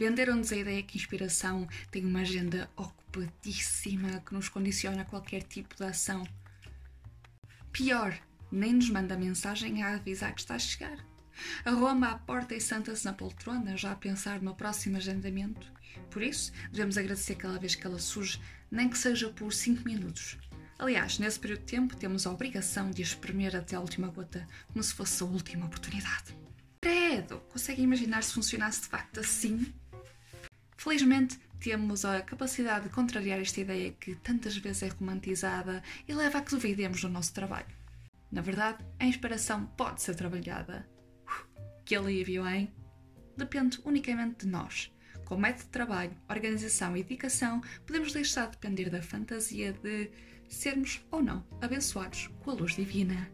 Venderam-nos a ideia que inspiração tem uma agenda ocupadíssima que nos condiciona a qualquer tipo de ação. Pior, nem nos manda mensagem a avisar que está a chegar. Arroma à porta e senta-se na poltrona, já a pensar no próximo agendamento. Por isso, devemos agradecer cada vez que ela surge, nem que seja por 5 minutos. Aliás, nesse período de tempo, temos a obrigação de a espremer até a última gota, como se fosse a última oportunidade. Credo! Conseguem imaginar se funcionasse de facto assim? Felizmente, temos a capacidade de contrariar esta ideia que tantas vezes é romantizada e leva a que duvidemos do nosso trabalho. Na verdade, a inspiração pode ser trabalhada. Que alívio, hein? Depende unicamente de nós. Com método de trabalho, organização e dedicação, podemos deixar de depender da fantasia de sermos ou não abençoados com a luz divina.